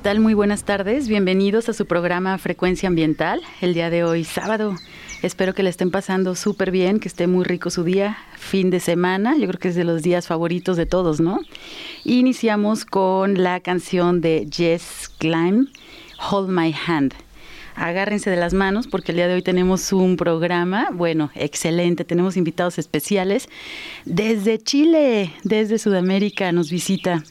Tal? Muy buenas tardes. Bienvenidos a su programa Frecuencia Ambiental. El día de hoy, sábado. Espero que le estén pasando súper bien, que esté muy rico su día, fin de semana. Yo creo que es de los días favoritos de todos, ¿no? Iniciamos con la canción de Jess Klein, Hold My Hand agárrense de las manos porque el día de hoy tenemos un programa, bueno, excelente, tenemos invitados especiales desde Chile, desde Sudamérica nos visita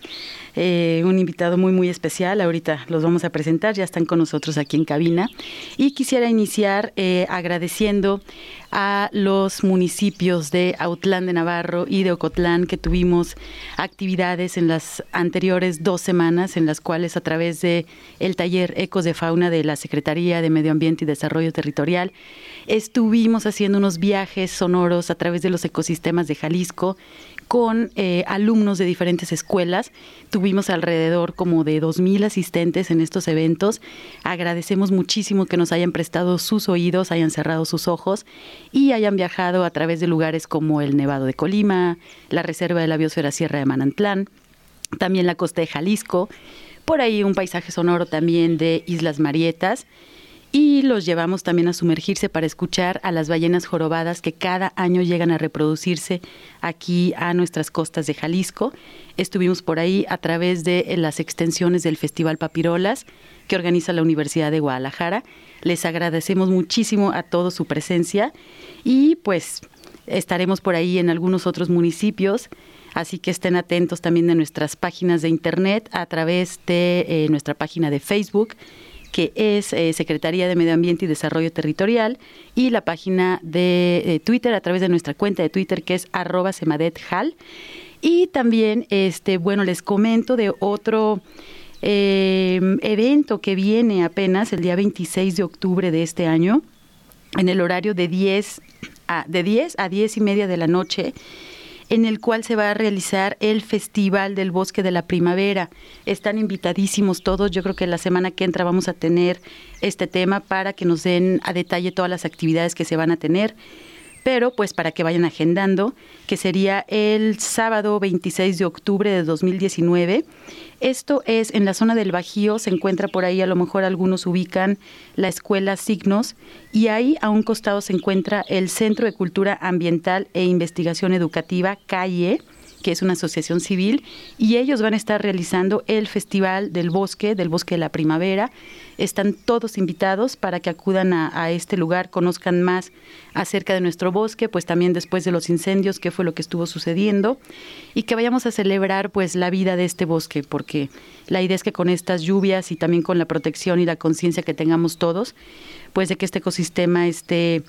eh, un invitado muy, muy especial. Ahorita los vamos a presentar, ya están con nosotros aquí en cabina. Y quisiera iniciar eh, agradeciendo a los municipios de Autlán de Navarro y de Ocotlán que tuvimos actividades en las anteriores dos semanas en las cuales a través de el taller Ecos de Fauna de la Secretaría de Medio Ambiente y Desarrollo Territorial estuvimos haciendo unos viajes sonoros a través de los ecosistemas de Jalisco con eh, alumnos de diferentes escuelas. Tuvimos alrededor como de 2.000 asistentes en estos eventos. Agradecemos muchísimo que nos hayan prestado sus oídos, hayan cerrado sus ojos y hayan viajado a través de lugares como el Nevado de Colima, la Reserva de la Biosfera Sierra de Manantlán, también la costa de Jalisco, por ahí un paisaje sonoro también de Islas Marietas y los llevamos también a sumergirse para escuchar a las ballenas jorobadas que cada año llegan a reproducirse aquí a nuestras costas de Jalisco. Estuvimos por ahí a través de eh, las extensiones del Festival Papirolas que organiza la Universidad de Guadalajara. Les agradecemos muchísimo a todos su presencia y pues estaremos por ahí en algunos otros municipios. Así que estén atentos también de nuestras páginas de internet a través de eh, nuestra página de Facebook que es eh, Secretaría de Medio Ambiente y Desarrollo Territorial, y la página de Twitter a través de nuestra cuenta de Twitter que es arroba semadethal. Y también, este, bueno, les comento de otro eh, evento que viene apenas el día 26 de octubre de este año, en el horario de 10 a, de 10 a 10 y media de la noche en el cual se va a realizar el Festival del Bosque de la Primavera. Están invitadísimos todos. Yo creo que la semana que entra vamos a tener este tema para que nos den a detalle todas las actividades que se van a tener pero pues para que vayan agendando, que sería el sábado 26 de octubre de 2019. Esto es en la zona del Bajío, se encuentra por ahí, a lo mejor algunos ubican la escuela Signos, y ahí a un costado se encuentra el Centro de Cultura Ambiental e Investigación Educativa, CAIE, que es una asociación civil, y ellos van a estar realizando el Festival del Bosque, del Bosque de la Primavera. Están todos invitados para que acudan a, este lugar, conozcan más acerca de nuestro bosque, pues también después de los incendios, qué fue lo que estuvo sucediendo, y que vayamos a celebrar pues la vida de este bosque, porque la idea es que con estas lluvias y también con la protección y la conciencia que tengamos todos, pues de que este ecosistema esté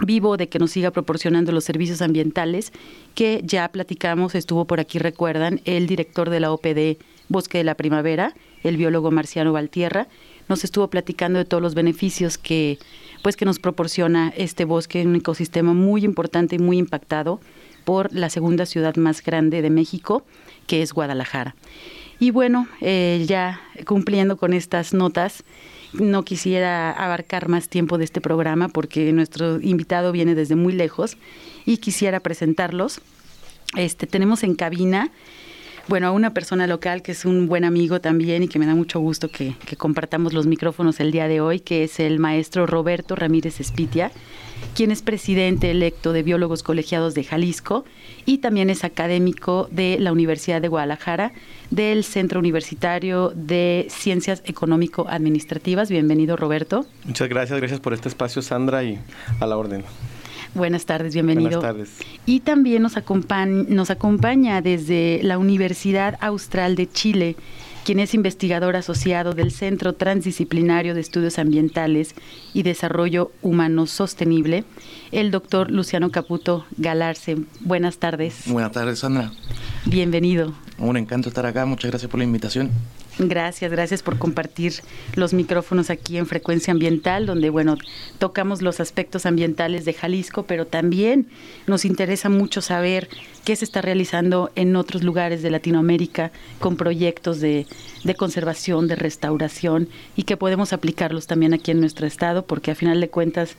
vivo de que nos siga proporcionando los servicios ambientales que ya platicamos, estuvo por aquí, recuerdan, el director de la OPD Bosque de la Primavera, el biólogo Marciano Valtierra, nos estuvo platicando de todos los beneficios que pues que nos proporciona este bosque, un ecosistema muy importante y muy impactado por la segunda ciudad más grande de México, que es Guadalajara. Y bueno, eh, ya cumpliendo con estas notas, no quisiera abarcar más tiempo de este programa porque nuestro invitado viene desde muy lejos y quisiera presentarlos. Este, tenemos en cabina, bueno, a una persona local que es un buen amigo también y que me da mucho gusto que, compartamos los micrófonos el día de hoy, que es el maestro Roberto Ramírez Espitia quien es presidente electo de Biólogos Colegiados de Jalisco y también es académico de la Universidad de Guadalajara, del Centro Universitario de Ciencias Económico-Administrativas. Bienvenido, Roberto. Muchas gracias, gracias por este espacio, Sandra, y a la orden. Buenas tardes, bienvenido. Buenas tardes. Y también nos acompaña, nos acompaña desde la Universidad Austral de Chile quien es investigador asociado del Centro Transdisciplinario de Estudios Ambientales y Desarrollo Humano Sostenible, el doctor Luciano Caputo Galarce. Buenas tardes. Buenas tardes, Sandra. Bienvenido. Un encanto estar acá, muchas gracias por la invitación. Gracias, gracias por compartir los micrófonos aquí en Frecuencia Ambiental, donde, bueno, tocamos los aspectos ambientales de Jalisco, pero también nos interesa mucho saber qué se está realizando en otros lugares de Latinoamérica con proyectos de, conservación, de restauración y que podemos aplicarlos también aquí en nuestro estado, porque a final de cuentas,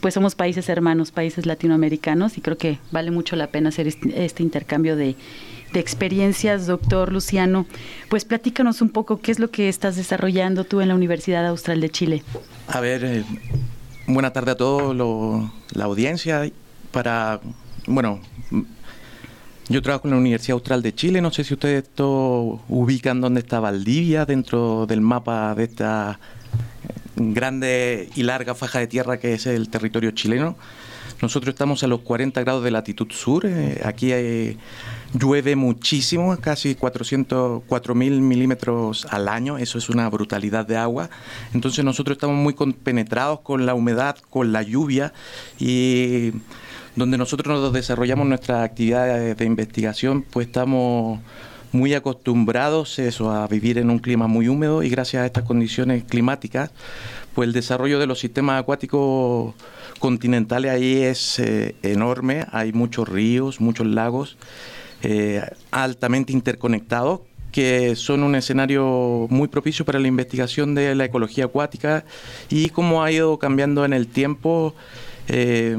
pues somos países hermanos, países latinoamericanos y creo que vale mucho la pena hacer este intercambio de experiencias, doctor Luciano. Pues platícanos un poco qué es lo que estás desarrollando tú en la Universidad Austral de Chile. A ver, eh, buena tarde a todos la audiencia. Para, bueno, yo trabajo en la Universidad Austral de Chile. No sé si ustedes esto ubican dónde está Valdivia dentro del mapa de esta grande y larga faja de tierra que es el territorio chileno. Nosotros estamos a los 40 grados de latitud sur. Eh, aquí hay llueve muchísimo, casi 400, 4.000 milímetros al año, eso es una brutalidad de agua. Entonces nosotros estamos muy penetrados con la humedad, con la lluvia y donde nosotros nos desarrollamos nuestras actividades de investigación, pues estamos muy acostumbrados eso, a vivir en un clima muy húmedo y gracias a estas condiciones climáticas, pues el desarrollo de los sistemas acuáticos continentales ahí es eh, enorme, hay muchos ríos, muchos lagos eh, altamente interconectados que son un escenario muy propicio para la investigación de la ecología acuática y cómo ha ido cambiando en el tiempo eh,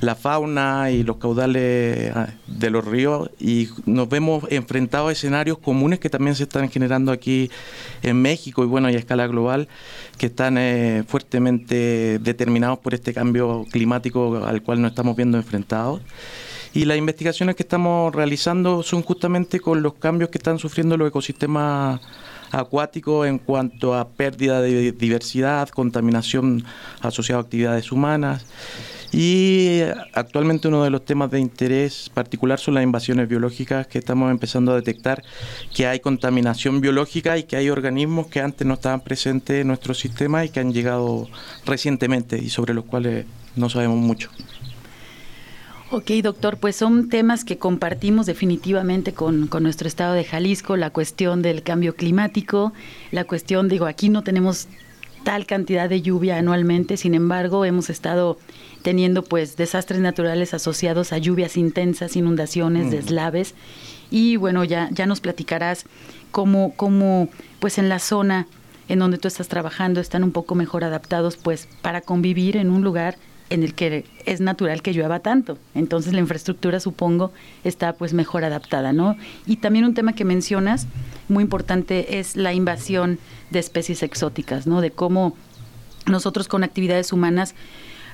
la fauna y los caudales ah, de los ríos y nos vemos enfrentados a escenarios comunes que también se están generando aquí en México y bueno, a escala global, que están eh, fuertemente determinados por este cambio climático al cual nos estamos viendo enfrentados. Y las investigaciones que estamos realizando son justamente con los cambios que están sufriendo los ecosistemas acuáticos en cuanto a pérdida de diversidad, contaminación asociada a actividades humanas. Y actualmente uno de los temas de interés particular son las invasiones biológicas que estamos empezando a detectar que hay contaminación biológica y que hay organismos que antes no estaban presentes en nuestro sistema y que han llegado recientemente y sobre los cuales no sabemos mucho. Ok, doctor, pues son temas que compartimos definitivamente con, con, nuestro estado de Jalisco, la cuestión del cambio climático, la cuestión, digo, aquí no tenemos tal cantidad de lluvia anualmente, sin embargo, hemos estado teniendo pues desastres naturales asociados a lluvias intensas, inundaciones, deslaves, y bueno, ya, ya nos platicarás cómo, cómo pues en la zona en donde tú estás trabajando están un poco mejor adaptados pues para convivir en un lugar en el que es natural que llueva tanto. Entonces la infraestructura, supongo, está pues mejor adaptada, ¿no? Y también un tema que mencionas, muy importante, es la invasión de especies exóticas, ¿no? De cómo nosotros con actividades humanas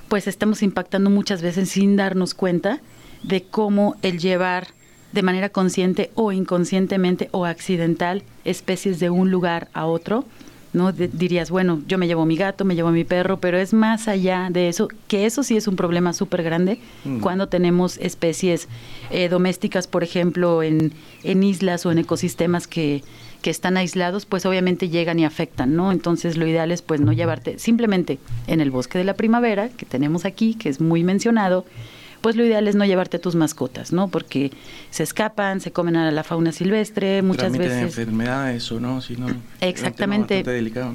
pues estamos impactando muchas veces sin darnos cuenta de cómo el llevar de manera consciente o inconscientemente o accidental especies de un lugar a otro, ¿no? dirías, bueno, yo me llevo mi gato, me llevo mi perro, pero es más allá de eso, que eso sí es un problema súper grande mm. cuando tenemos especies eh, domésticas, por ejemplo, en, en islas o en ecosistemas que, que están aislados, pues obviamente llegan y afectan, ¿no? Entonces lo ideal es pues no llevarte simplemente en el bosque de la primavera, que tenemos aquí, que es muy mencionado, pues lo ideal es no llevarte tus mascotas, ¿no? Porque se escapan, se comen a la fauna silvestre, muchas veces. enfermedades o no, si no. Exactamente. delicado,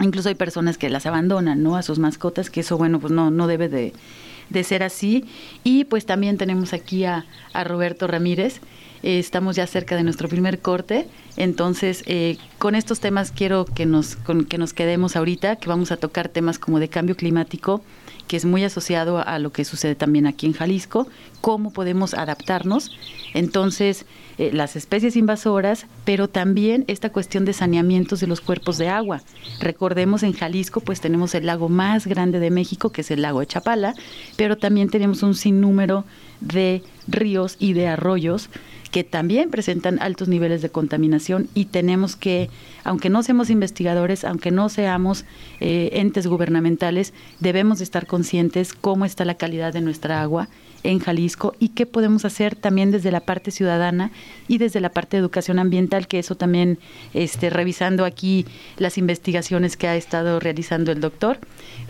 Incluso hay personas que las abandonan, ¿no? A sus mascotas, que eso, bueno, pues no, no debe de, ser así. Y pues también tenemos aquí a, a Roberto Ramírez. Eh, estamos ya cerca de nuestro primer corte, entonces eh, con estos temas quiero que nos, con, que nos quedemos ahorita, que vamos a tocar temas como de cambio climático, que es muy asociado a lo que sucede también aquí en Jalisco, cómo podemos adaptarnos. Entonces, eh, las especies invasoras, pero también esta cuestión de saneamientos de los cuerpos de agua. Recordemos en Jalisco, pues tenemos el lago más grande de México, que es el lago de Chapala, pero también tenemos un sinnúmero de ríos y de arroyos que también presentan altos niveles de contaminación y tenemos que, aunque no seamos investigadores, aunque no seamos eh, entes gubernamentales, debemos de estar conscientes cómo está la calidad de nuestra agua en Jalisco y qué podemos hacer también desde la parte ciudadana y desde la parte de educación ambiental, que eso también, este, revisando aquí las investigaciones que ha estado realizando el doctor,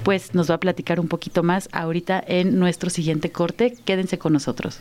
pues nos va a platicar un poquito más ahorita en nuestro siguiente corte. Quédense con nosotros.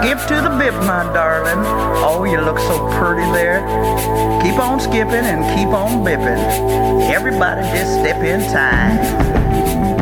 Skip to the bip, my darling. Oh, you look so pretty there. Keep on skipping and keep on bipping. Everybody just step in time.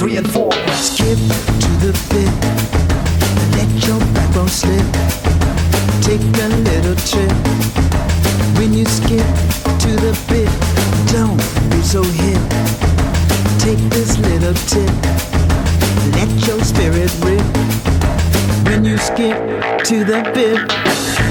Three and four. Skip to the bit, let your backbone slip. Take a little trip. When you skip to the bit, don't be so hip. Take this little tip, let your spirit rip. When you skip to the bit.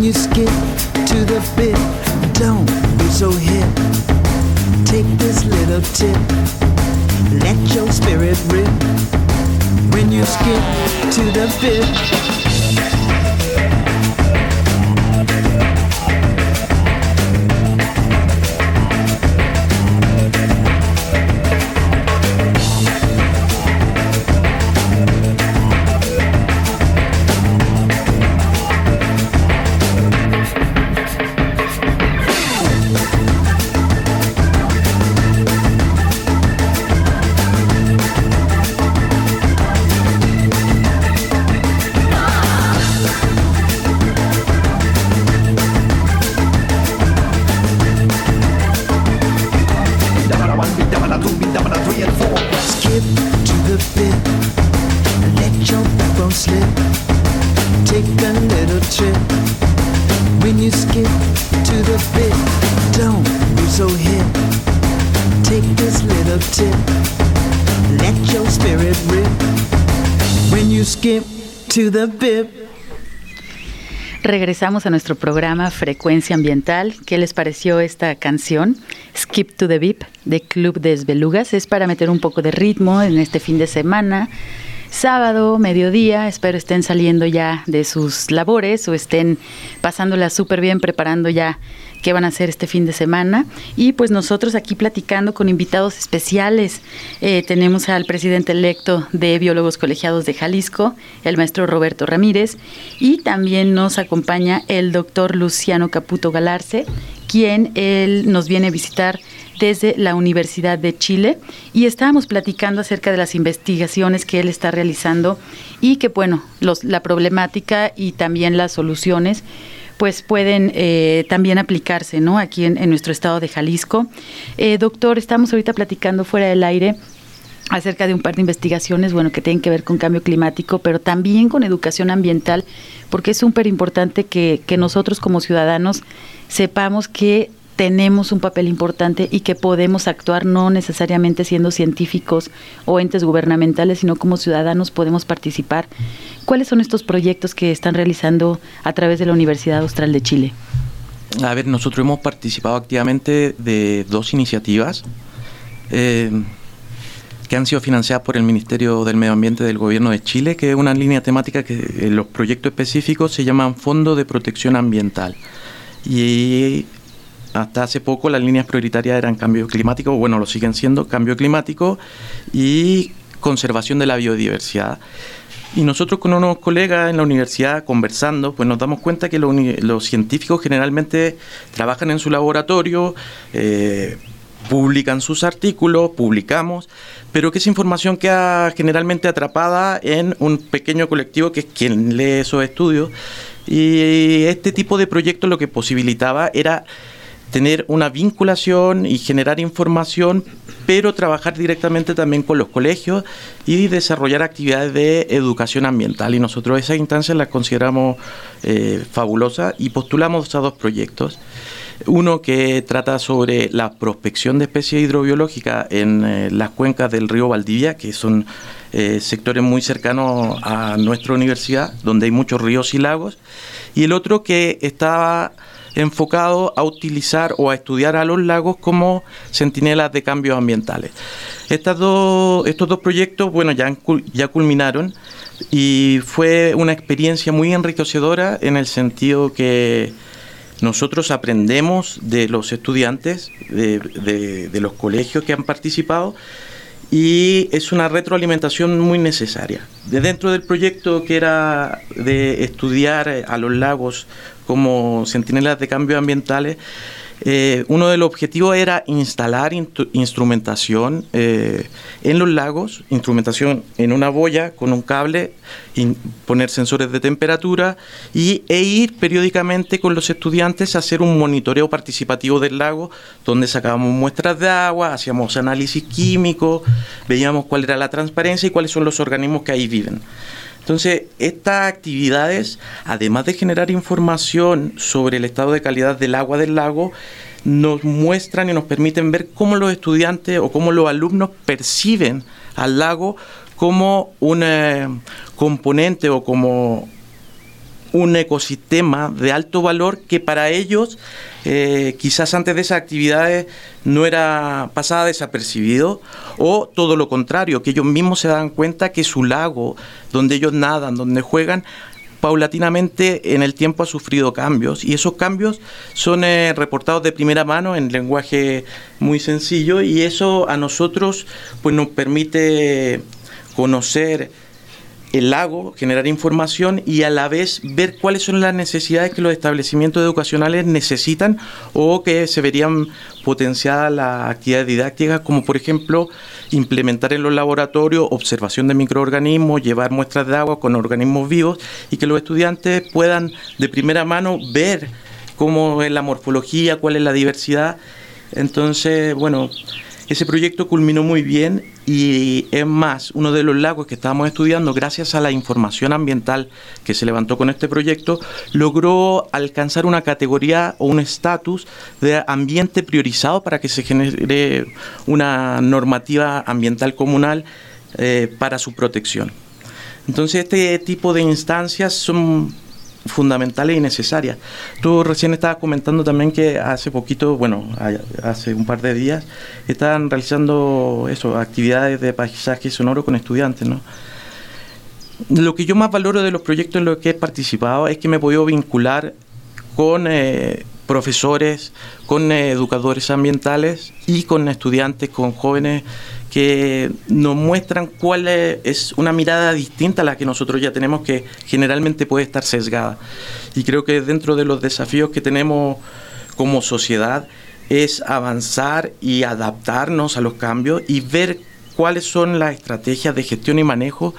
When you skip to the bit, don't be so hip. Take this little tip. Let your spirit rip. When you skip to the bit. Regresamos a nuestro programa Frecuencia Ambiental. ¿Qué les pareció esta canción? Skip to the Beep de Club de Esbelugas. Es para meter un poco de ritmo en este fin de semana. Sábado, mediodía, espero estén saliendo ya de sus labores o estén pasándola súper bien, preparando ya qué van a hacer este fin de semana. Y pues nosotros aquí platicando con invitados especiales. Eh, tenemos al presidente electo de Biólogos Colegiados de Jalisco, el maestro Roberto Ramírez, y también nos acompaña el doctor Luciano Caputo Galarce, quien él nos viene a visitar desde la Universidad de Chile y estábamos platicando acerca de las investigaciones que él está realizando y que, bueno, la problemática y también las soluciones pues pueden eh, también aplicarse, ¿no? Aquí en, en, nuestro estado de Jalisco. Eh, doctor, estamos ahorita platicando fuera del aire acerca de un par de investigaciones, bueno, que tienen que ver con cambio climático, pero también con educación ambiental, porque es súper importante que nosotros como ciudadanos sepamos que tenemos un papel importante y que podemos actuar no necesariamente siendo científicos o entes gubernamentales, sino como ciudadanos podemos participar. ¿Cuáles son estos proyectos que están realizando a través de la Universidad Austral de Chile? A ver, nosotros hemos participado activamente de dos iniciativas. Eh, que han sido financiadas por el Ministerio del Medio Ambiente del Gobierno de Chile, que es una línea temática que en los proyectos específicos se llaman Fondo de Protección Ambiental. Y hasta hace poco las líneas prioritarias eran cambio climático, bueno, lo siguen siendo, cambio climático y conservación de la biodiversidad. Y nosotros con unos colegas en la universidad conversando, pues nos damos cuenta que los, científicos generalmente trabajan en su laboratorio, eh, publican sus artículos, publicamos, pero que esa información queda generalmente atrapada en un pequeño colectivo que es quien lee esos estudios. Y este tipo de proyectos lo que posibilitaba era tener una vinculación y generar información, pero trabajar directamente también con los colegios y desarrollar actividades de educación ambiental. Y nosotros esas instancias las consideramos eh, fabulosas y postulamos a dos proyectos. Uno que trata sobre la prospección de especies hidrobiológicas en eh, las cuencas del río Valdivia, que son eh, sectores muy cercanos a nuestra universidad, donde hay muchos ríos y lagos. Y el otro que estaba enfocado a utilizar o a estudiar a los lagos como centinelas de cambios ambientales. Dos, estos dos proyectos, bueno, ya, ya culminaron y fue una experiencia muy enriquecedora en el sentido que nosotros aprendemos de los estudiantes, de, los colegios que han participado, y es una retroalimentación muy necesaria. De dentro del proyecto que era de estudiar a los lagos como centinelas de cambios ambientales, eh, uno de los objetivos era instalar instrumentación eh, en los lagos, instrumentación en una boya con un cable, poner sensores de temperatura y, e ir periódicamente con los estudiantes a hacer un monitoreo participativo del lago, donde sacábamos muestras de agua, hacíamos análisis químico, veíamos cuál era la transparencia y cuáles son los organismos que ahí viven. Entonces, estas actividades, además de generar información sobre el estado de calidad del agua del lago, nos muestran y nos permiten ver cómo los estudiantes o cómo los alumnos perciben al lago como un eh, componente o como un ecosistema de alto valor que para ellos eh, quizás antes de esas actividades no era pasada desapercibido o todo lo contrario, que ellos mismos se dan cuenta que su lago, donde ellos nadan, donde juegan, paulatinamente en el tiempo ha sufrido cambios y esos cambios son eh, reportados de primera mano en lenguaje muy sencillo y eso a nosotros pues nos permite conocer el lago, generar información y a la vez ver cuáles son las necesidades que los establecimientos educacionales necesitan o que se verían potenciadas las actividades didácticas, como por ejemplo implementar en los laboratorios observación de microorganismos, llevar muestras de agua con organismos vivos y que los estudiantes puedan de primera mano ver cómo es la morfología, cuál es la diversidad. Entonces, bueno, ese proyecto culminó muy bien y es más, uno de los lagos que estábamos estudiando, gracias a la información ambiental que se levantó con este proyecto, logró alcanzar una categoría o un estatus de ambiente priorizado para que se genere una normativa ambiental comunal eh, para su protección. Entonces este tipo de instancias son fundamentales y necesarias. Tú recién estabas comentando también que hace poquito, bueno, hace un par de días, estaban realizando eso, actividades de paisaje sonoro con estudiantes, ¿no? Lo que yo más valoro de los proyectos en los que he participado es que me he podido vincular con eh, profesores, con eh, educadores ambientales y con estudiantes, con jóvenes que nos muestran cuál es una mirada distinta a la que nosotros ya tenemos, que generalmente puede estar sesgada. Y creo que dentro de los desafíos que tenemos como sociedad es avanzar y adaptarnos a los cambios y ver cuáles son las estrategias de gestión y manejo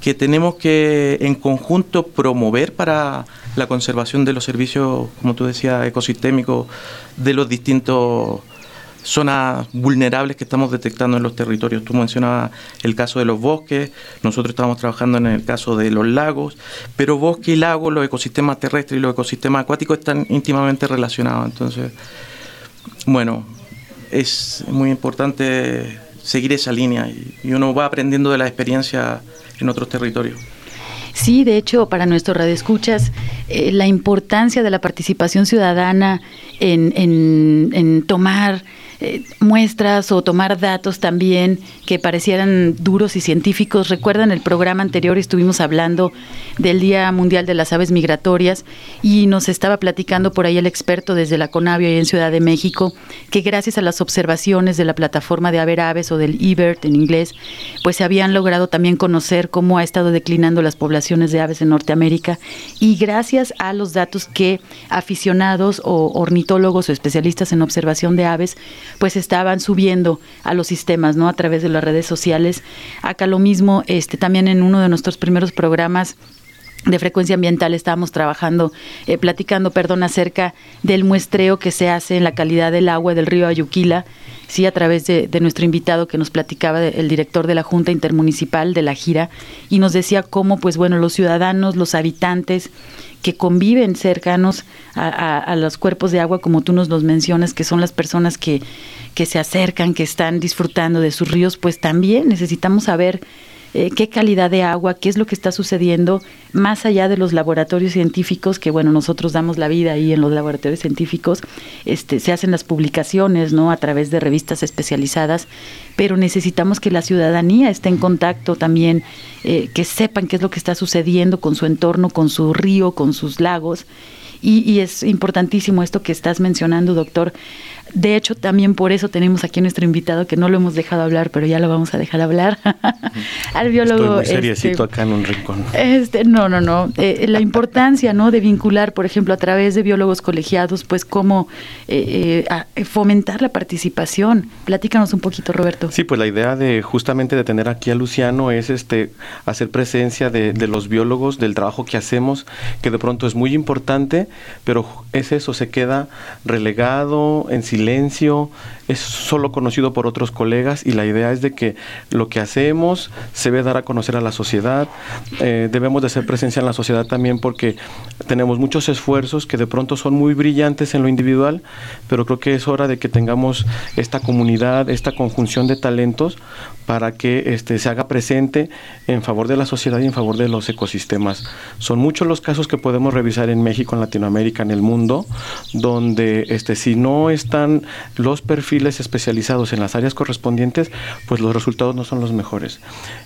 que tenemos que en conjunto promover para la conservación de los servicios, como tú decías, ecosistémicos de los distintos zonas vulnerables que estamos detectando en los territorios. Tú mencionabas el caso de los bosques, nosotros estamos trabajando en el caso de los lagos, pero bosque y lago, los ecosistemas terrestres y los ecosistemas acuáticos están íntimamente relacionados. Entonces, bueno, es muy importante seguir esa línea y, uno va aprendiendo de la experiencia en otros territorios. Sí, de hecho, para nuestro radioescuchas, eh, la importancia de la participación ciudadana en, en tomar eh, muestras o tomar datos también que parecieran duros y científicos. Recuerdan el programa anterior estuvimos hablando del Día Mundial de las Aves Migratorias y nos estaba platicando por ahí el experto desde la Conavio y en Ciudad de México que gracias a las observaciones de la plataforma de Aver Aves o del eBird en inglés, pues se habían logrado también conocer cómo ha estado declinando las poblaciones de aves en Norteamérica y gracias a los datos que aficionados o ornitólogos o especialistas en observación de aves pues estaban subiendo a los sistemas, ¿no? A través de las redes sociales. Acá lo mismo, este también en uno de nuestros primeros programas de frecuencia ambiental estábamos trabajando, eh, platicando, perdón, acerca del muestreo que se hace en la calidad del agua del río Ayuquila, sí, a través de, nuestro invitado que nos platicaba, el director de la Junta Intermunicipal de la gira, y nos decía cómo, pues bueno, los ciudadanos, los habitantes que conviven cercanos a, a, los cuerpos de agua, como tú nos los mencionas, que son las personas que, que se acercan, que están disfrutando de sus ríos, pues también necesitamos saber eh, qué calidad de agua, qué es lo que está sucediendo más allá de los laboratorios científicos, que bueno, nosotros damos la vida ahí en los laboratorios científicos, este, se hacen las publicaciones, ¿no? A través de revistas especializadas, pero necesitamos que la ciudadanía esté en contacto también, eh, que sepan qué es lo que está sucediendo con su entorno, con su río, con sus lagos. Y, y, es importantísimo esto que estás mencionando, doctor. De hecho, también por eso tenemos aquí a nuestro invitado, que no lo hemos dejado hablar, pero ya lo vamos a dejar hablar, al biólogo. Estoy muy seriecito este, acá en un rincón. Este, no, no, no. Eh, la importancia, ¿no? De vincular, por ejemplo, a través de biólogos colegiados, pues cómo eh, eh, fomentar la participación. Platícanos un poquito, Roberto. Sí, pues la idea de justamente de tener aquí a Luciano es este hacer presencia de, de los biólogos, del trabajo que hacemos, que de pronto es muy importante, pero es eso, se queda relegado en silencio, es solo conocido por otros colegas y la idea es de que lo que hacemos se ve dar a conocer a la sociedad. Eh, debemos de ser presencia en la sociedad también porque tenemos muchos esfuerzos que de pronto son muy brillantes en lo individual, pero creo que es hora de que tengamos esta comunidad, esta conjunción de talentos para que este, se haga presente en favor de la sociedad y en favor de los ecosistemas. Son muchos los casos que podemos revisar en México, en Latinoamérica, en el mundo, donde este, si no están los perfiles especializados en las áreas correspondientes, pues los resultados no son los mejores.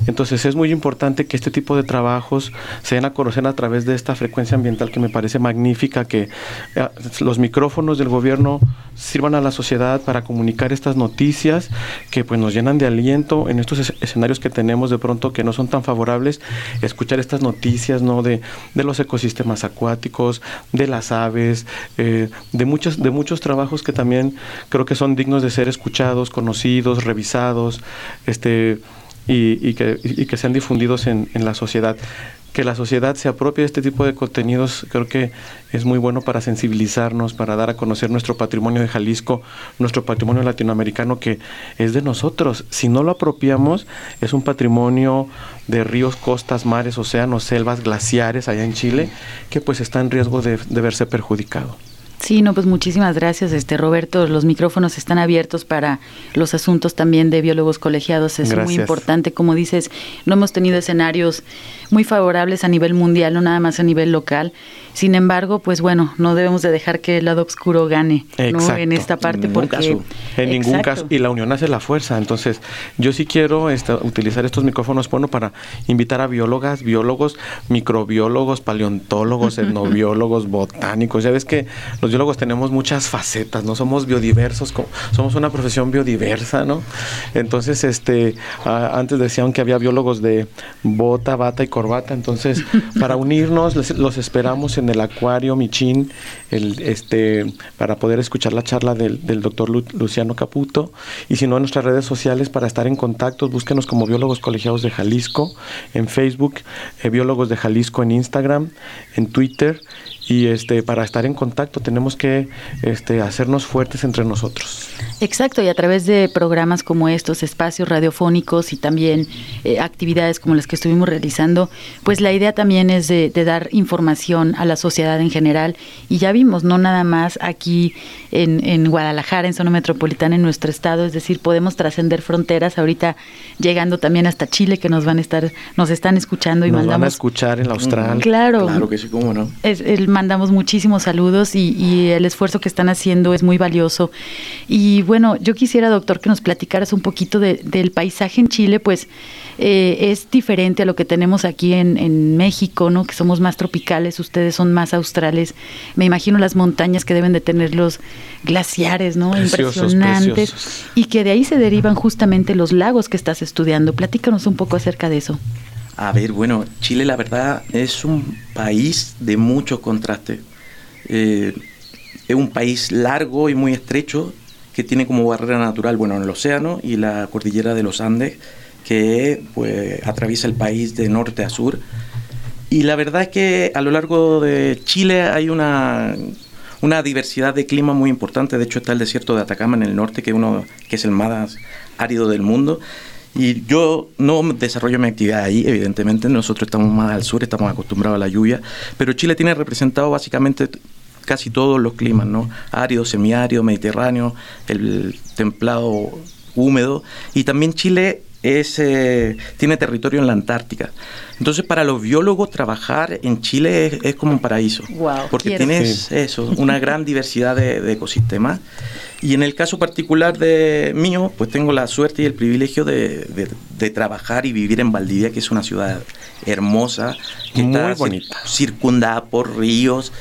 Entonces es muy importante que este tipo de trabajos se den a conocer a través de esta frecuencia ambiental que me parece magnífica, que eh, los micrófonos del gobierno sirvan a la sociedad para comunicar estas noticias que pues nos llenan de aliento en estos escenarios que tenemos de pronto que no son tan favorables, escuchar estas noticias ¿no? de, de los ecosistemas acuáticos, de las aves, eh, de, muchos, de muchos trabajos que también creo que son dignos de ser escuchados, conocidos, revisados, este, y, y, que, y que, sean difundidos en, en la sociedad que la sociedad se apropie de este tipo de contenidos creo que es muy bueno para sensibilizarnos, para dar a conocer nuestro patrimonio de Jalisco, nuestro patrimonio latinoamericano que es de nosotros. Si no lo apropiamos, es un patrimonio de ríos, costas, mares, océanos, selvas, glaciares allá en Chile, que pues está en riesgo de, de verse perjudicado. Sí, no, pues muchísimas gracias, este Roberto. Los micrófonos están abiertos para los asuntos también de biólogos colegiados. Es gracias. muy importante, como dices, no hemos tenido escenarios muy favorables a nivel mundial, no nada más a nivel local. Sin embargo, pues bueno, no debemos de dejar que el lado oscuro gane ¿no? en esta parte en porque caso. en ningún caso y la unión hace la fuerza. Entonces, yo sí quiero esta, utilizar estos micrófonos bueno para invitar a biólogas, biólogos, microbiólogos, paleontólogos, etnobiólogos, botánicos. Ya ves que los biólogos tenemos muchas facetas, no somos biodiversos, somos una profesión biodiversa, ¿no? Entonces, este antes decían que había biólogos de bota, bata y corbata, entonces para unirnos les, los esperamos en el acuario Michin, el, este, para poder escuchar la charla del, del doctor Lu, Luciano Caputo, y si no en nuestras redes sociales para estar en contacto, búsquenos como Biólogos Colegiados de Jalisco, en Facebook, eh, Biólogos de Jalisco en Instagram, en Twitter, y este para estar en contacto tenemos que este, hacernos fuertes entre nosotros. Exacto, y a través de programas como estos, espacios radiofónicos y también eh, actividades como las que estuvimos realizando, pues la idea también es de, de, dar información a la sociedad en general. Y ya vimos, no nada más aquí en, en Guadalajara, en zona metropolitana, en nuestro estado, es decir, podemos trascender fronteras, ahorita llegando también hasta Chile, que nos van a estar, nos están escuchando y nos mandamos. van a escuchar en la Austral. Claro. Claro que sí, cómo no. Es el mandamos muchísimos saludos y, y, el esfuerzo que están haciendo es muy valioso. Y bueno, yo quisiera, doctor, que nos platicaras un poquito de, del paisaje en Chile, pues eh, es diferente a lo que tenemos aquí en, en, México, ¿no? Que somos más tropicales, ustedes son más australes. Me imagino las montañas que deben de tener los glaciares, ¿no? Preciosos, Impresionantes. preciosos. Y que de ahí se derivan justamente los lagos que estás estudiando. Platícanos un poco acerca de eso. A ver, bueno, Chile la verdad es un país de muchos contrastes. Eh, es un país largo y muy estrecho que tiene como barrera natural, bueno, el océano y la cordillera de los Andes, que pues atraviesa el país de norte a sur. Y la verdad es que a lo largo de Chile hay una, una diversidad de clima muy importante. De hecho está el desierto de Atacama en el norte, que, uno, que es el más árido del mundo. Y yo no desarrollo mi actividad ahí, evidentemente, nosotros estamos más al sur, estamos acostumbrados a la lluvia, pero Chile tiene representado básicamente casi todos los climas, ¿no? Árido, semiárido, mediterráneo, el templado húmedo, y también Chile es, eh, tiene territorio en la Antártica. Entonces, para los biólogos, trabajar en Chile es, es como un paraíso. Wow, porque quiero. tienes Sí. eso, una gran diversidad de, de ecosistemas. Y en el caso particular de mío, pues tengo la suerte y el privilegio de, de- de trabajar y vivir en Valdivia, que es una ciudad hermosa, que Muy está bonita. circundada por ríos,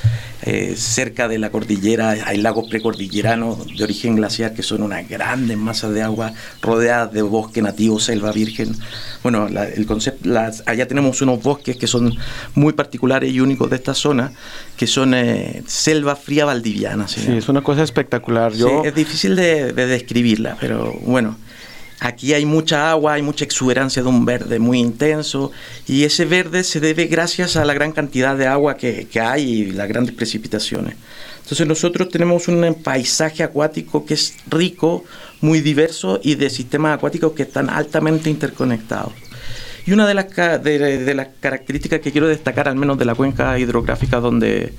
eh, cerca de la cordillera hay lagos precordilleranos de origen glaciar que son unas grandes masas de agua rodeadas de bosque nativo, selva virgen. Bueno, la- el concepto, las- allá tenemos unos bosques que son muy particulares y únicos de esta zona, que son eh, selva fría valdiviana. Sí, es una cosa espectacular. Sí, Yo, es difícil de, de describirla, pero bueno, aquí hay mucha agua, hay mucha exuberancia de un verde muy intenso y ese verde se debe gracias a la gran cantidad de agua que, que hay y las grandes precipitaciones. Entonces nosotros tenemos un paisaje acuático que es rico, muy diverso y de sistemas acuáticos que están altamente interconectados. Y una de las, de, de las características que quiero destacar, al menos de la cuenca hidrográfica donde,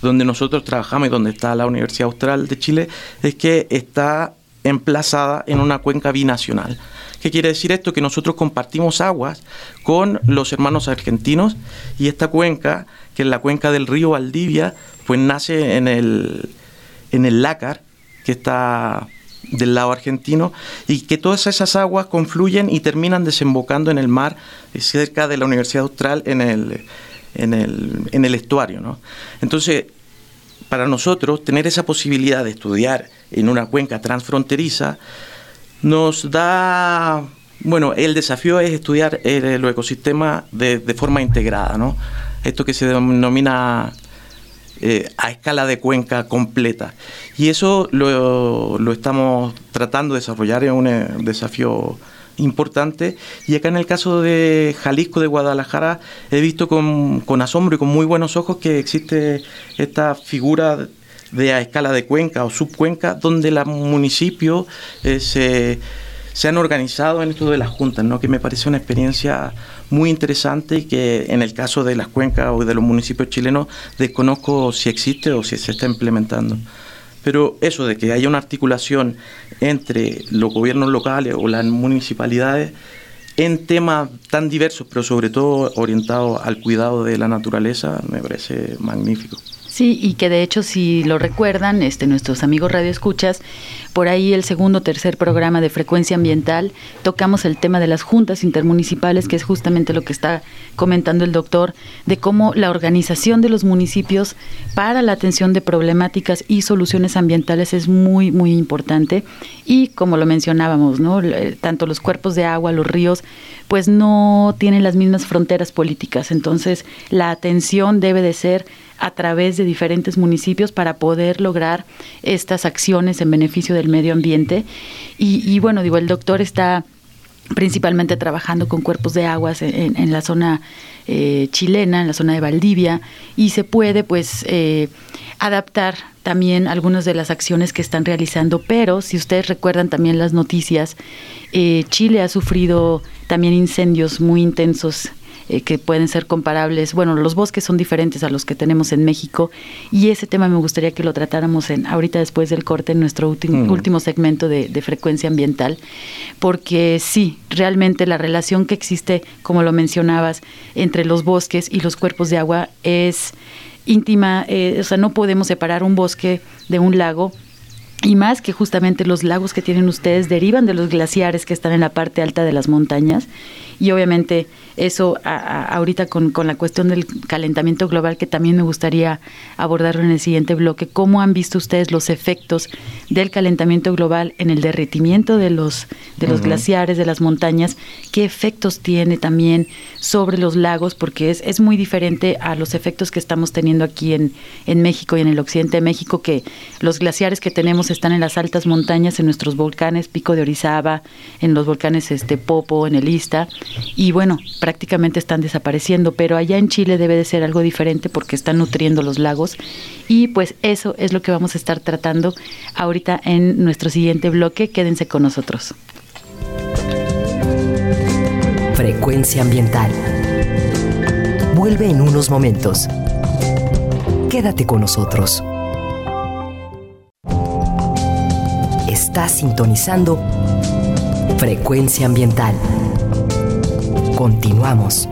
donde nosotros trabajamos y donde está la Universidad Austral de Chile, es que está emplazada en una cuenca binacional. ¿Qué quiere decir esto? Que nosotros compartimos aguas con los hermanos argentinos y esta cuenca, que es la cuenca del río Valdivia, pues nace en el, en el Lácar, que está del lado argentino, y que todas esas aguas confluyen y terminan desembocando en el mar eh, cerca de la Universidad Austral en el, en el, en el estuario. ¿no? Entonces, para nosotros, tener esa posibilidad de estudiar en una cuenca transfronteriza nos da, bueno, el desafío es estudiar los ecosistemas de, de forma integrada, ¿no? Esto que se denomina eh, a escala de cuenca completa. Y eso lo, lo estamos tratando de desarrollar en un eh, desafío importante. Y acá en el caso de Jalisco, de Guadalajara, he visto con, con asombro y con muy buenos ojos que existe esta figura de a escala de cuenca o subcuenca, donde los municipios eh, se, se han organizado en esto de las juntas, ¿no? que me parece una experiencia muy interesante y que en el caso de las cuencas o de los municipios chilenos desconozco si existe o si se está implementando. Pero eso de que haya una articulación entre los gobiernos locales o las municipalidades en temas tan diversos, pero sobre todo orientados al cuidado de la naturaleza, me parece magnífico. Sí, y que de hecho, si lo recuerdan, este, nuestros amigos Radio Escuchas, por ahí el segundo o tercer programa de frecuencia ambiental, tocamos el tema de las juntas intermunicipales, que es justamente lo que está comentando el doctor, de cómo la organización de los municipios para la atención de problemáticas y soluciones ambientales es muy, muy importante. Y como lo mencionábamos, ¿no? Le- Tanto los cuerpos de agua, los ríos, pues no tienen las mismas fronteras políticas. Entonces, la atención debe de ser a través de diferentes municipios para poder lograr estas acciones en beneficio del medio ambiente. Y, y bueno, digo, el doctor está principalmente trabajando con cuerpos de aguas en, en la zona eh, chilena, en la zona de Valdivia, y se puede pues eh, adaptar también algunas de las acciones que están realizando, pero si ustedes recuerdan también las noticias, eh, Chile ha sufrido también incendios muy intensos eh, que pueden ser comparables. Bueno, los bosques son diferentes a los que tenemos en México y ese tema me gustaría que lo tratáramos en ahorita después del corte en nuestro último, último segmento de, de frecuencia ambiental, porque sí, realmente la relación que existe, como lo mencionabas, entre los bosques y los cuerpos de agua es íntima, eh, o sea, no podemos separar un bosque de un lago y más que justamente los lagos que tienen ustedes derivan de los glaciares que están en la parte alta de las montañas. Y obviamente eso ahorita con, con, la cuestión del calentamiento global que también me gustaría abordarlo en el siguiente bloque, ¿cómo han visto ustedes los efectos del calentamiento global en el derretimiento de los, de los glaciares, de las montañas? ¿Qué efectos tiene también sobre los lagos? Porque es, es muy diferente a los efectos que estamos teniendo aquí en, en México y en el occidente de México, que los glaciares que tenemos están en las altas montañas, en nuestros volcanes, Pico de Orizaba, en los volcanes este Popo, en el Ista, y bueno, prácticamente están desapareciendo, pero allá en Chile debe de ser algo diferente porque están nutriendo los lagos y pues eso es lo que vamos a estar tratando ahorita en nuestro siguiente bloque. Quédense con nosotros. Frecuencia ambiental. Vuelve en unos momentos. Quédate con nosotros. Estás sintonizando Frecuencia ambiental. Continuamos.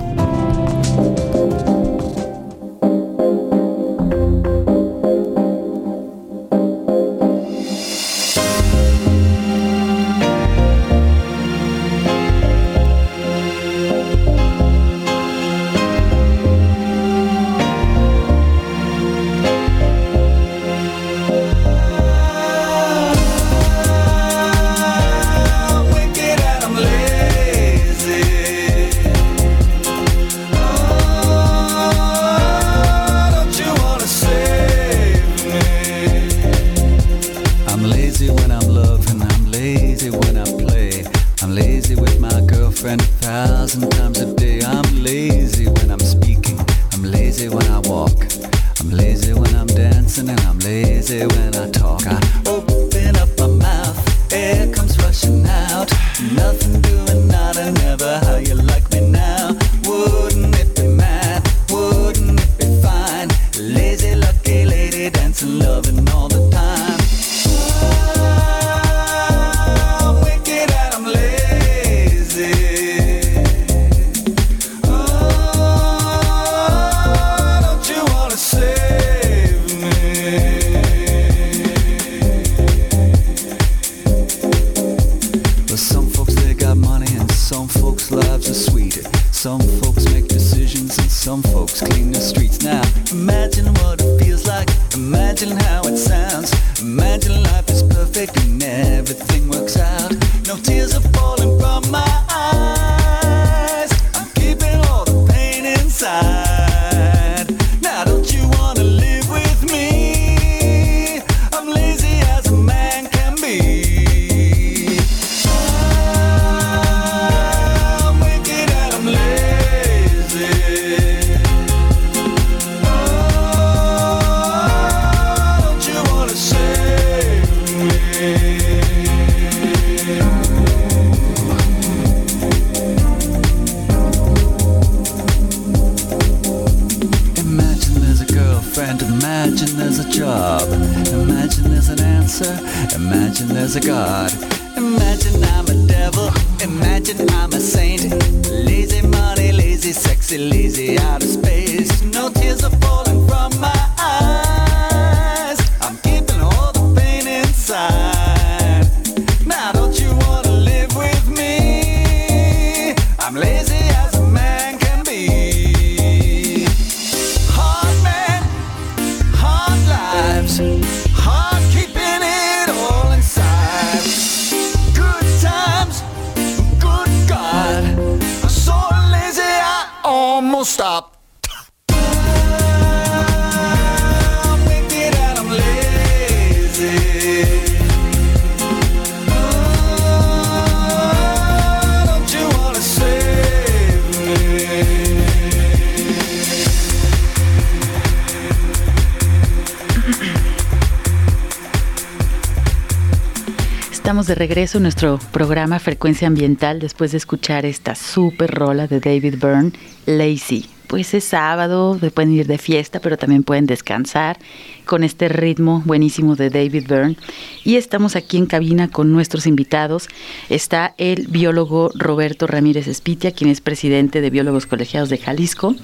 Estamos de regreso en nuestro programa Frecuencia Ambiental después de escuchar esta super rola de David Byrne, Lazy. Pues es sábado, pueden ir de fiesta, pero también pueden descansar con este ritmo buenísimo de David Byrne. Y estamos aquí en cabina con nuestros invitados. Está el biólogo Roberto Ramírez Espitia, quien es presidente de Biólogos Colegiados de Jalisco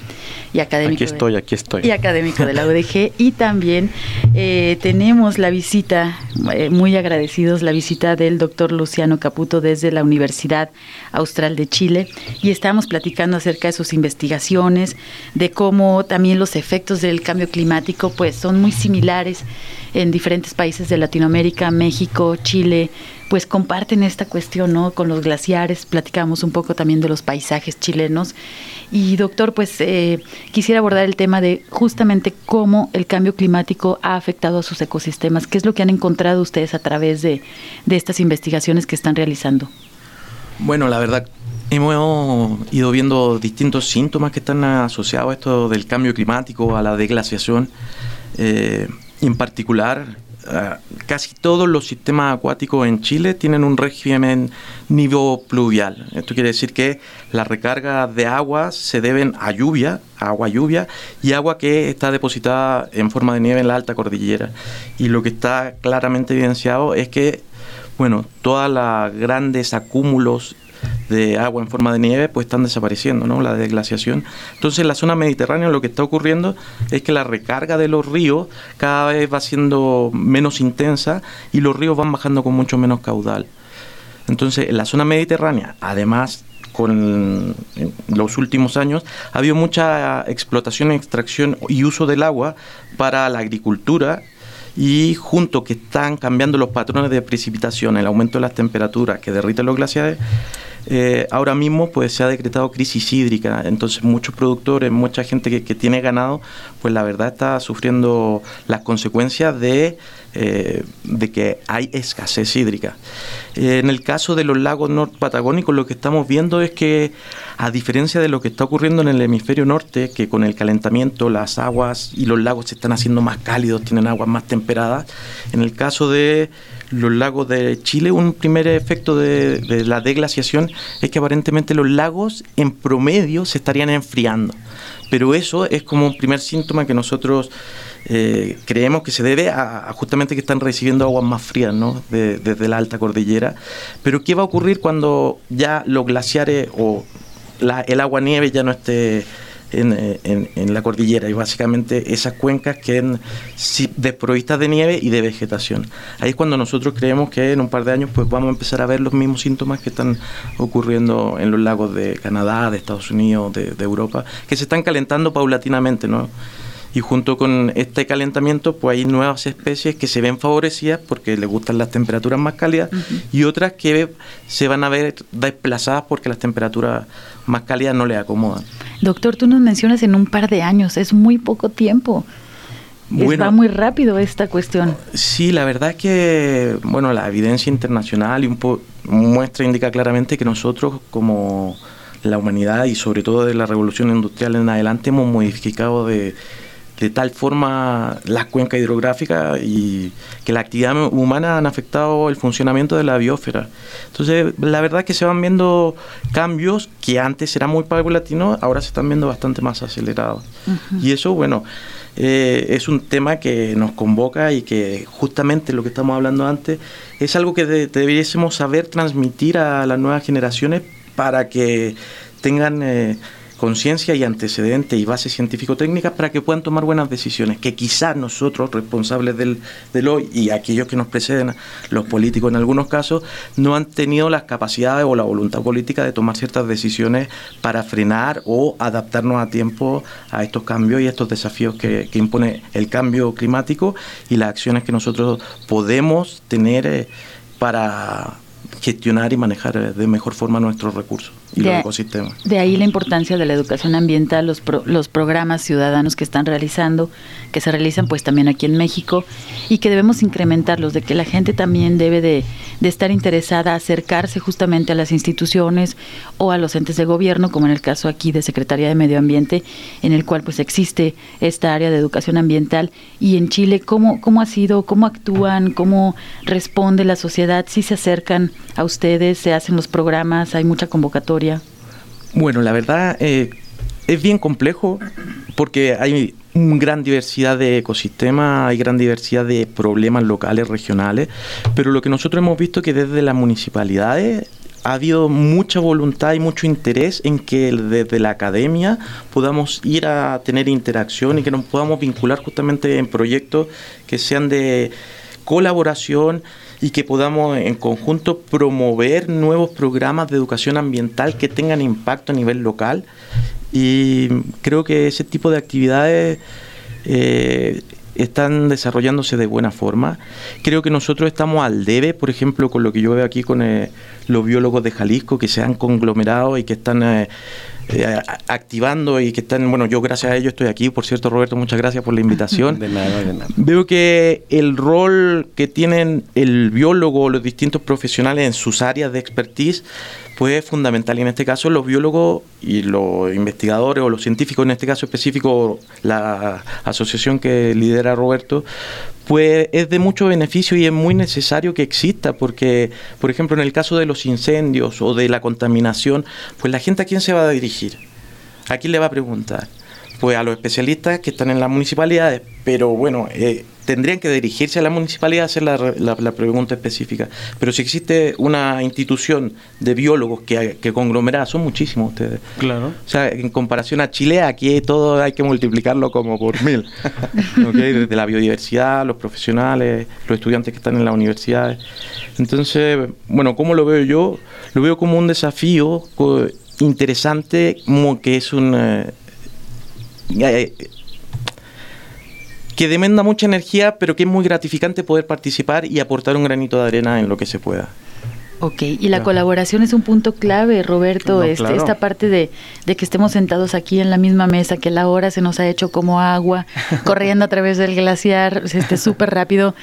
y académico. Aquí estoy, aquí estoy. Y académico de la UDG. y también eh, tenemos la visita, eh, muy agradecidos, la visita del doctor Luciano Caputo desde la Universidad Austral de Chile. Y estamos platicando acerca de sus investigaciones, de cómo también los efectos del cambio climático pues son muy similares en diferentes países de Latinoamérica, México, Chile, pues comparten esta cuestión, ¿no? Con los glaciares, platicamos un poco también de los paisajes chilenos. Y doctor, pues eh, quisiera abordar el tema de justamente cómo el cambio climático ha afectado a sus ecosistemas. ¿Qué es lo que han encontrado ustedes a través de, de estas investigaciones que están realizando? Bueno, la verdad, hemos ido viendo distintos síntomas que están asociados a esto del cambio climático, a la deglaciación. Eh, en particular, eh, casi todos los sistemas acuáticos en Chile tienen un régimen nivo pluvial. Esto quiere decir que la recarga de agua se deben a lluvia, agua lluvia, y agua que está depositada en forma de nieve en la alta cordillera. Y lo que está claramente evidenciado es que, bueno, todos los grandes acúmulos de agua en forma de nieve, pues están desapareciendo, ¿no? La desglaciación. Entonces, en la zona mediterránea lo que está ocurriendo es que la recarga de los ríos cada vez va siendo menos intensa y los ríos van bajando con mucho menos caudal. Entonces, en la zona mediterránea, además con los últimos años ha habido mucha explotación, extracción y uso del agua para la agricultura y junto que están cambiando los patrones de precipitación, el aumento de las temperaturas que derriten los glaciares, eh, ahora mismo pues se ha decretado crisis hídrica, entonces muchos productores, mucha gente que, tiene ganado, pues la verdad está sufriendo las consecuencias de eh, de que hay escasez hídrica. Eh, en el caso de los lagos patagónicos, lo que estamos viendo es que, a diferencia de lo que está ocurriendo en el hemisferio norte, que con el calentamiento las aguas y los lagos se están haciendo más cálidos, tienen aguas más temperadas, en el caso de los lagos de Chile, un primer efecto de, de la deglaciación es que aparentemente los lagos en promedio se estarían enfriando. Pero eso es como un primer síntoma que nosotros eh, creemos que se debe a, justamente que están recibiendo aguas más frías ¿no? desde la alta cordillera. Pero ¿qué va a ocurrir cuando ya los glaciares o el agua nieve ya no esté en, la cordillera y básicamente esas cuencas queden desprovistas de nieve y de vegetación. Ahí es cuando nosotros creemos que en un par de años pues vamos a empezar a ver los mismos síntomas que están ocurriendo en los lagos de Canadá, de Estados Unidos, de, de Europa, que se están calentando paulatinamente, ¿no? Y junto con este calentamiento pues hay nuevas especies que se ven favorecidas porque les gustan las temperaturas más cálidas y otras que se van a ver desplazadas porque las temperaturas más cálidas no les acomodan. Doctor, tú nos mencionas en un par de años, es muy poco tiempo. Va muy rápido esta cuestión. Sí, la verdad es que, bueno, la evidencia internacional y un muestra indica claramente que nosotros como la humanidad y sobre todo de la revolución industrial en adelante hemos modificado de de tal forma las cuencas hidrográficas y que la actividad humana han afectado el funcionamiento de la biosfera. Entonces, la verdad es que se van viendo cambios que antes eran muy paulatinos, ahora se están viendo bastante más acelerados. Y eso, bueno, eh, es un tema que nos convoca y que justamente lo que estamos hablando antes es algo que debiésemos saber transmitir a las nuevas generaciones para que tengan... Eh, conciencia y antecedente y base científico-técnica para que puedan tomar buenas decisiones, que quizás nosotros, responsables del, del, hoy y aquellos que nos preceden, los políticos en algunos casos, no han tenido las capacidades o la voluntad política de tomar ciertas decisiones para frenar o adaptarnos a tiempo a estos cambios y estos desafíos que, que impone el cambio climático y las acciones que nosotros podemos tener eh, para gestionar y manejar de mejor forma nuestros recursos y de, los ecosistemas. De ahí la importancia de la educación ambiental, los, los programas ciudadanos que están realizando, que se realizan pues también aquí en México y que debemos incrementarlos, de que la gente también debe de, de estar interesada, acercarse justamente a las instituciones o a los entes de gobierno, como en el caso aquí de Secretaría de Medio Ambiente, en el cual pues existe esta área de educación ambiental. Y en Chile, ¿cómo, cómo ha sido? ¿Cómo actúan? ¿Cómo responde la sociedad? ¿Si se acercan a ustedes? ¿Se hacen los programas? ¿Hay mucha convocatoria? Bueno, la verdad eh, es bien complejo porque hay una gran diversidad de ecosistemas, hay gran diversidad de problemas locales, regionales, pero lo que nosotros hemos visto es que desde las municipalidades ha habido mucha voluntad y mucho interés en que desde la academia podamos ir a tener interacción y que nos podamos vincular justamente en proyectos que sean de colaboración y que podamos en conjunto promover nuevos programas de educación ambiental que tengan impacto a nivel local y creo que ese tipo de actividades eh, están desarrollándose de buena forma. Creo que nosotros estamos al debe, por ejemplo, con lo que yo veo aquí con eh, los biólogos de Jalisco que se han conglomerado y que están eh, eh, activando y que están, bueno, yo gracias a ellos estoy aquí. Por cierto, Roberto, muchas gracias por la invitación. De nada, de nada. Veo que el rol que tienen el biólogo, los distintos profesionales en sus áreas de expertise, pues es fundamental. Y en este caso los biólogos y los investigadores o los científicos, en este caso específico la asociación que lidera Roberto, pues es de mucho beneficio y es muy necesario que exista, porque, por ejemplo, en el caso de los incendios o de la contaminación, pues la gente a quién se va a dirigir, a quién le va a preguntar. Pues a los especialistas que están en las municipalidades, pero bueno, eh, tendrían que dirigirse a la municipalidad a hacer la, pregunta específica. Pero si existe una institución de biólogos que, que conglomera, son muchísimos ustedes. Claro. O sea, en comparación a Chile, aquí todo hay que multiplicarlo como por mil. Desde la biodiversidad, los profesionales, los estudiantes que están en las universidades. Entonces, bueno, ¿cómo lo veo yo? Lo veo como un desafío interesante, como que es un... Eh, que demanda mucha energía, pero que es muy gratificante poder participar y aportar un granito de arena en lo que se pueda. Ok, y la colaboración es un punto clave, Roberto, este, esta parte de, de, que estemos sentados aquí en la misma mesa, que la hora se nos ha hecho como agua, corriendo a través del glaciar, este súper rápido,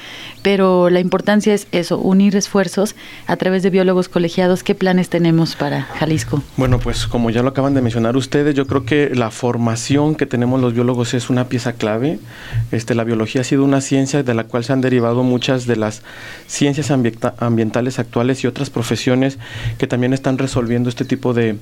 pero la importancia es eso, unir esfuerzos a través de biólogos colegiados. ¿Qué planes tenemos para Jalisco? Bueno, pues como ya lo acaban de mencionar ustedes, yo creo que la formación que tenemos los biólogos es una pieza clave. Este, la biología ha sido una ciencia de la cual se han derivado muchas de las ciencias ambientales actuales y otras profesiones que también están resolviendo este tipo de,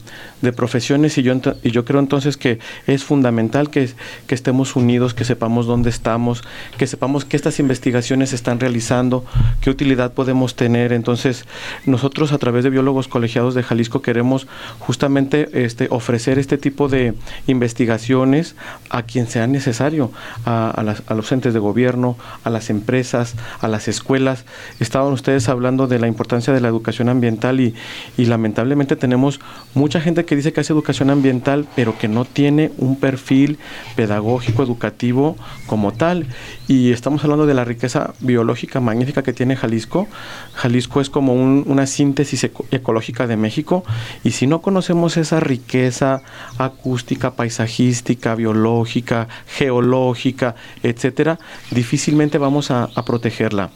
profesiones y yo, y yo creo entonces que es fundamental que, estemos unidos, que sepamos dónde estamos, que sepamos qué estas investigaciones se están realizando, qué utilidad podemos tener. Entonces, nosotros a través de biólogos colegiados de Jalisco queremos justamente este, ofrecer este tipo de investigaciones a quien sea necesario, a, a los entes de gobierno, a las empresas, a las escuelas. Estaban ustedes hablando de la importancia de la educación ambiental y, y lamentablemente tenemos mucha gente que dice que hace educación ambiental, pero que no tiene un perfil pedagógico, educativo como tal. Y estamos hablando de la riqueza biológica magnífica que tiene Jalisco. Jalisco es como una síntesis ecológica de México y si no conocemos esa riqueza acústica, paisajística, biológica, geológica, etcétera, difícilmente vamos a, a protegerla.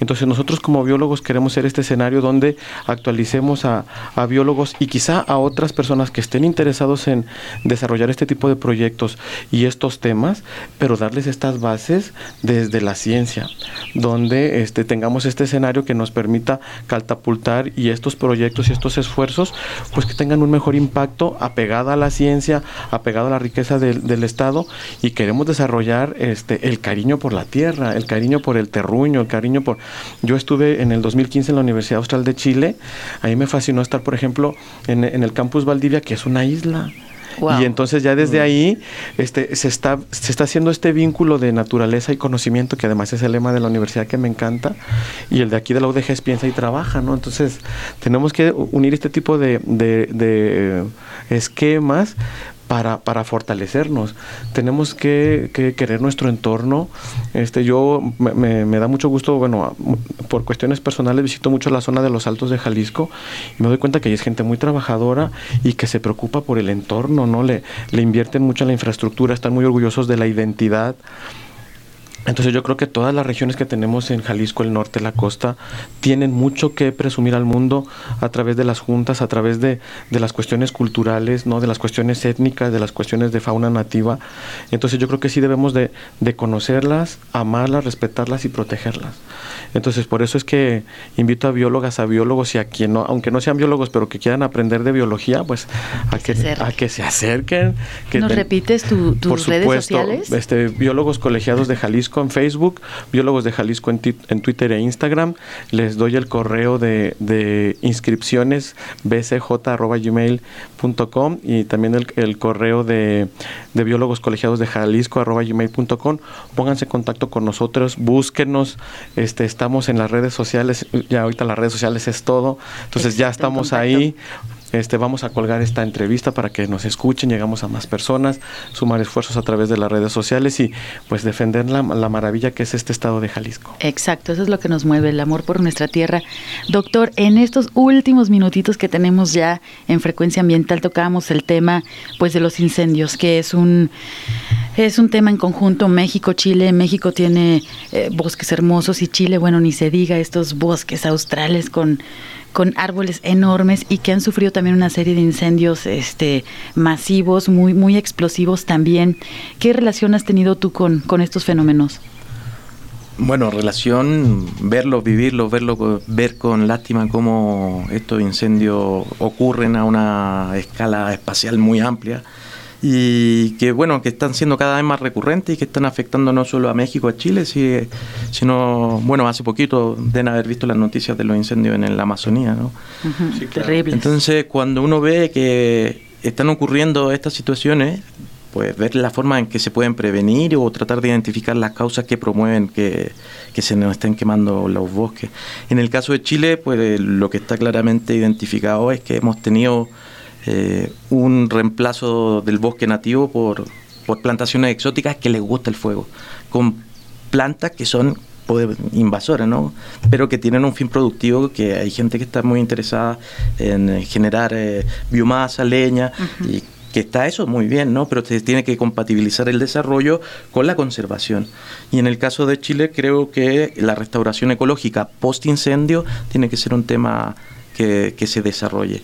Entonces nosotros como biólogos queremos ser este escenario donde actualicemos a, biólogos y quizá a otras personas que estén interesados en desarrollar este tipo de proyectos y estos temas, pero darles estas bases desde la ciencia, donde este, tengamos este escenario que nos permita catapultar y estos proyectos y estos esfuerzos, pues que tengan un mejor impacto apegado a la ciencia, apegado a la riqueza del, del Estado y queremos desarrollar este, el cariño por la tierra, el cariño por el terruño, el cariño por... Yo estuve en el 2015 en la Universidad Austral de Chile, Chile, a mí me fascinó estar, por ejemplo, en, el campus Valdivia, que es una isla. Y entonces ya desde mm. ahí este, se, está, se está haciendo este vínculo de naturaleza y conocimiento, que además es el lema de la universidad que me encanta, y el de aquí de la UDG es piensa y trabaja, ¿no? Entonces tenemos que unir este tipo de, de, de esquemas para, para fortalecernos. Tenemos que, querer nuestro entorno. Este, yo me, da mucho gusto, bueno, por cuestiones personales visito mucho la zona de los Altos de Jalisco y me doy cuenta que hay gente muy trabajadora y que se preocupa por el entorno, ¿no? Le, le invierten mucho en la infraestructura, están muy orgullosos de la identidad Entonces yo creo que todas las regiones que tenemos en Jalisco, el norte, la costa, tienen mucho que presumir al mundo a través de las juntas, a través de, de, las cuestiones culturales, ¿no? de las cuestiones étnicas, de las cuestiones de fauna nativa. Entonces yo creo que sí debemos de, de conocerlas, amarlas, respetarlas y protegerlas. Entonces por eso es que invito a biólogas, a biólogos y a quien no, aunque no sean biólogos, pero que quieran aprender de biología, pues a que, a que se acerquen. Que ¿Nos repites tu, tus por redes supuesto, sociales? Este, biólogos colegiados de Jalisco en Facebook, Biólogos de Jalisco en, en, Twitter e Instagram. Les doy el correo de, de inscripciones bcj.gmail.com y también el, el correo de, de, biólogos colegiados de Jalisco.gmail.com. Pónganse en contacto con nosotros, búsquenos. Este, estamos en las redes sociales, ya ahorita las redes sociales es todo. Entonces ya estamos ahí. Este, vamos a colgar esta entrevista para que nos escuchen, llegamos a más personas, sumar esfuerzos a través de las redes sociales y pues defender la, la, maravilla que es este estado de Jalisco. Exacto, eso es lo que nos mueve, el amor por nuestra tierra. Doctor, en estos últimos minutitos que tenemos ya en frecuencia ambiental tocábamos el tema pues de los incendios, que es un es un tema en conjunto México-Chile. México tiene eh, bosques hermosos y Chile, bueno, ni se diga, estos bosques australes con con árboles enormes y que han sufrido también una serie de incendios este, masivos, muy, muy explosivos también. ¿Qué relación has tenido tú con, con estos fenómenos? Bueno, relación, verlo, vivirlo, verlo, ver con lástima cómo estos incendios ocurren a una escala espacial muy amplia y que bueno, que están siendo cada vez más recurrentes y que están afectando no solo a México, a Chile, sino, bueno, hace poquito deben haber visto las noticias de los incendios en la Amazonía, ¿no? Uh -huh, sí, claro. Terrible. Entonces, cuando uno ve que están ocurriendo estas situaciones, pues ver la forma en que se pueden prevenir o tratar de identificar las causas que promueven que, que se nos estén quemando los bosques. En el caso de Chile, pues lo que está claramente identificado es que hemos tenido eh, un reemplazo del bosque nativo por, por, plantaciones exóticas que les gusta el fuego, con plantas que son invasoras, ¿no? pero que tienen un fin productivo, que hay gente que está muy interesada en generar eh, biomasa, leña, uh -huh. y que está eso muy bien, ¿no? Pero se tiene que compatibilizar el desarrollo con la conservación. Y en el caso de Chile creo que la restauración ecológica post incendio tiene que ser un tema que, que se desarrolle.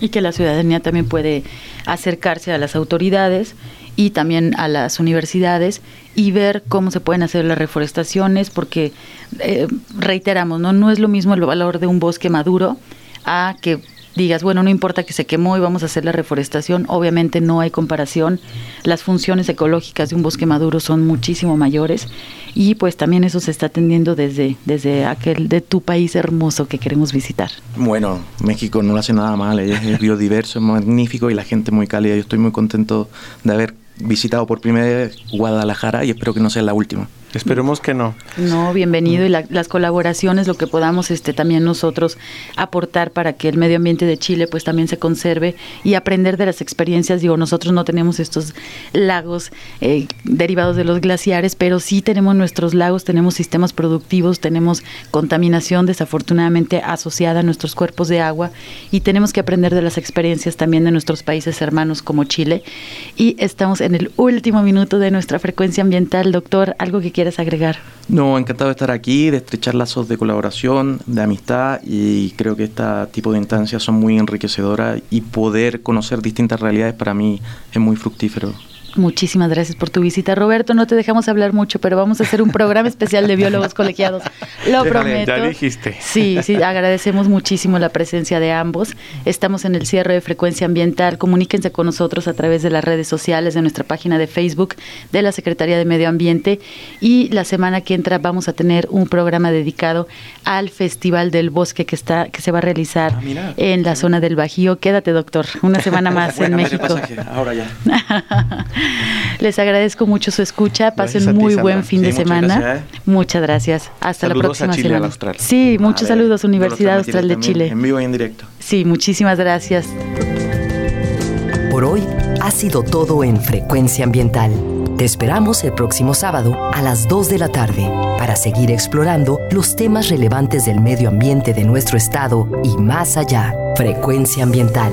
Y que la ciudadanía también puede acercarse a las autoridades y también a las universidades y ver cómo se pueden hacer las reforestaciones, porque eh, reiteramos, ¿no? no es lo mismo el valor de un bosque maduro a que digas, bueno, no importa que se quemó y vamos a hacer la reforestación, obviamente no hay comparación, las funciones ecológicas de un bosque maduro son muchísimo mayores y pues también eso se está atendiendo desde, desde aquel de tu país hermoso que queremos visitar. Bueno, México no lo hace nada mal, es biodiverso, es magnífico y la gente muy cálida, yo estoy muy contento de haber visitado por primera vez Guadalajara y espero que no sea la última. Esperemos que no. No, bienvenido y la, las colaboraciones, lo que podamos este también nosotros aportar para que el medio ambiente de Chile pues también se conserve y aprender de las experiencias. Digo, nosotros no tenemos estos lagos eh, derivados de los glaciares, pero sí tenemos nuestros lagos, tenemos sistemas productivos, tenemos contaminación desafortunadamente asociada a nuestros cuerpos de agua y tenemos que aprender de las experiencias también de nuestros países hermanos como Chile. Y estamos en el último minuto de nuestra frecuencia ambiental, doctor. ¿Algo que quieres agregar? No, encantado de estar aquí, de estrechar lazos de colaboración, de amistad y creo que este tipo de instancias son muy enriquecedoras y poder conocer distintas realidades para mí es muy fructífero. Muchísimas gracias por tu visita, Roberto. No te dejamos hablar mucho, pero vamos a hacer un programa especial de biólogos colegiados. Lo Déjale, prometo. Ya dijiste. Sí, sí, agradecemos muchísimo la presencia de ambos. Estamos en el cierre de frecuencia ambiental. Comuníquense con nosotros a través de las redes sociales, de nuestra página de Facebook de la Secretaría de Medio Ambiente. Y la semana que entra vamos a tener un programa dedicado al Festival del Bosque que está, que se va a realizar Ah, mira. en la zona del Bajío. Quédate, doctor, una semana más en México. pasaje, ahora ya. Les agradezco mucho su escucha. Pasen a ti, muy Sandra. buen fin Sí, de muchas semana. gracias, ¿eh? Muchas gracias. Hasta Saludos la a próxima Chile, semana. al Austral. Sí, muchos saludos, Universidad Austral de también Chile. En vivo y en directo. Sí, muchísimas gracias. Por hoy ha sido todo en Frecuencia Ambiental. Te esperamos el próximo sábado a las 2 de la tarde para seguir explorando los temas relevantes del medio ambiente de nuestro estado y más allá. Frecuencia Ambiental,